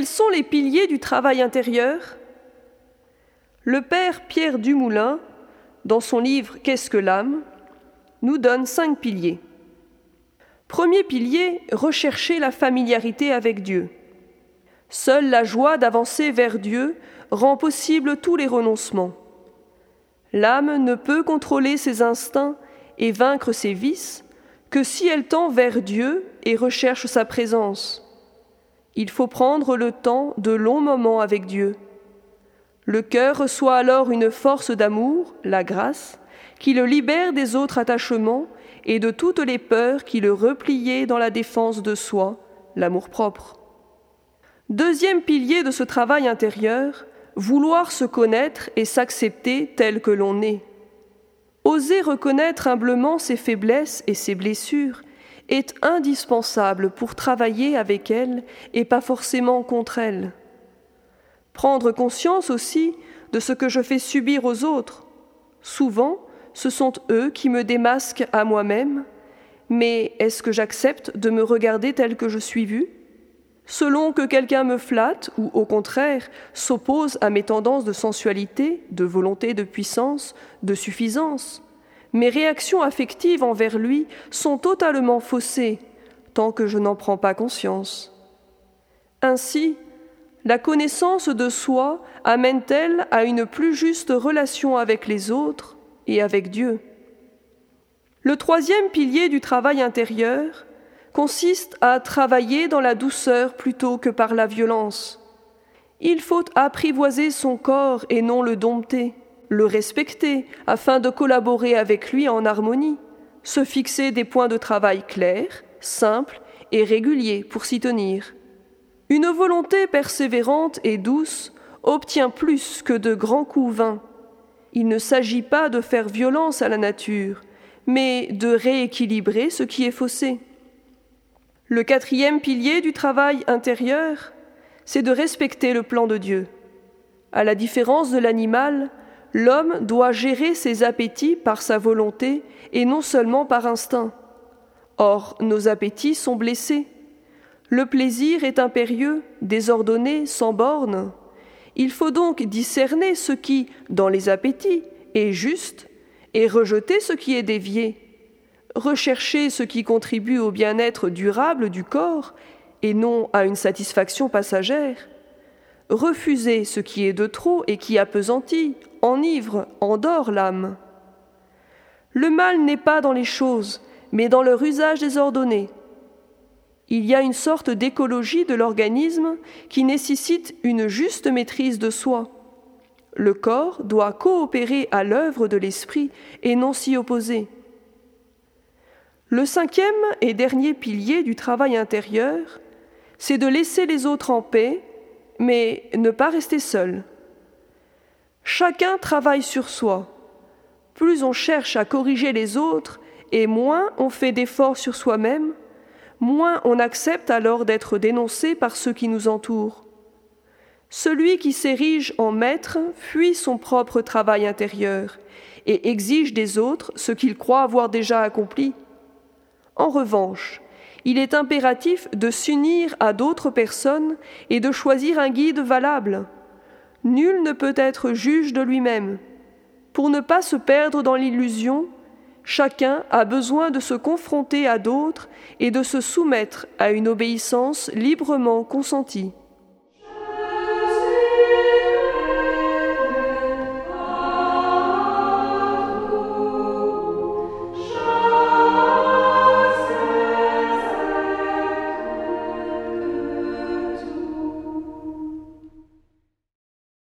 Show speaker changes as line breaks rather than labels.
Quels sont les piliers du travail intérieur? Le père Pierre Dumoulin, dans son livre Qu'est-ce que l'âme? nous donne cinq piliers. Premier pilier, rechercher la familiarité avec Dieu. Seule la joie d'avancer vers Dieu rend possible tous les renoncements. L'âme ne peut contrôler ses instincts et vaincre ses vices que si elle tend vers Dieu et recherche sa présence. Il faut prendre le temps de longs moments avec Dieu. Le cœur reçoit alors une force d'amour, la grâce, qui le libère des autres attachements et de toutes les peurs qui le repliaient dans la défense de soi, l'amour-propre. Deuxième pilier de ce travail intérieur, vouloir se connaître et s'accepter tel que l'on est. Oser reconnaître humblement ses faiblesses et ses blessures est indispensable pour travailler avec elles et pas forcément contre elles. Prendre conscience aussi de ce que je fais subir aux autres. Souvent, ce sont eux qui me démasquent à moi-même, mais est-ce que j'accepte de me regarder tel que je suis vu Selon que quelqu'un me flatte ou au contraire s'oppose à mes tendances de sensualité, de volonté de puissance, de suffisance, mes réactions affectives envers lui sont totalement faussées tant que je n'en prends pas conscience. Ainsi, la connaissance de soi amène-t-elle à une plus juste relation avec les autres et avec Dieu Le troisième pilier du travail intérieur consiste à travailler dans la douceur plutôt que par la violence. Il faut apprivoiser son corps et non le dompter, le respecter afin de collaborer avec lui en harmonie, se fixer des points de travail clairs, simples et réguliers pour s'y tenir. Une volonté persévérante et douce obtient plus que de grands coups vains. Il ne s'agit pas de faire violence à la nature, mais de rééquilibrer ce qui est faussé. Le quatrième pilier du travail intérieur, c'est de respecter le plan de Dieu. À la différence de l'animal, l'homme doit gérer ses appétits par sa volonté et non seulement par instinct. Or, nos appétits sont blessés. Le plaisir est impérieux, désordonné, sans borne. Il faut donc discerner ce qui, dans les appétits, est juste et rejeter ce qui est dévié rechercher ce qui contribue au bien-être durable du corps et non à une satisfaction passagère, refuser ce qui est de trop et qui appesantit, enivre, endort l'âme. Le mal n'est pas dans les choses, mais dans leur usage désordonné. Il y a une sorte d'écologie de l'organisme qui nécessite une juste maîtrise de soi. Le corps doit coopérer à l'œuvre de l'esprit et non s'y opposer. Le cinquième et dernier pilier du travail intérieur, c'est de laisser les autres en paix, mais ne pas rester seul. Chacun travaille sur soi. Plus on cherche à corriger les autres et moins on fait d'efforts sur soi-même, moins on accepte alors d'être dénoncé par ceux qui nous entourent. Celui qui s'érige en maître fuit son propre travail intérieur et exige des autres ce qu'il croit avoir déjà accompli. En revanche, il est impératif de s'unir à d'autres personnes et de choisir un guide valable. Nul ne peut être juge de lui-même. Pour ne pas se perdre dans l'illusion, chacun a besoin de se confronter à d'autres et de se soumettre à une obéissance librement consentie.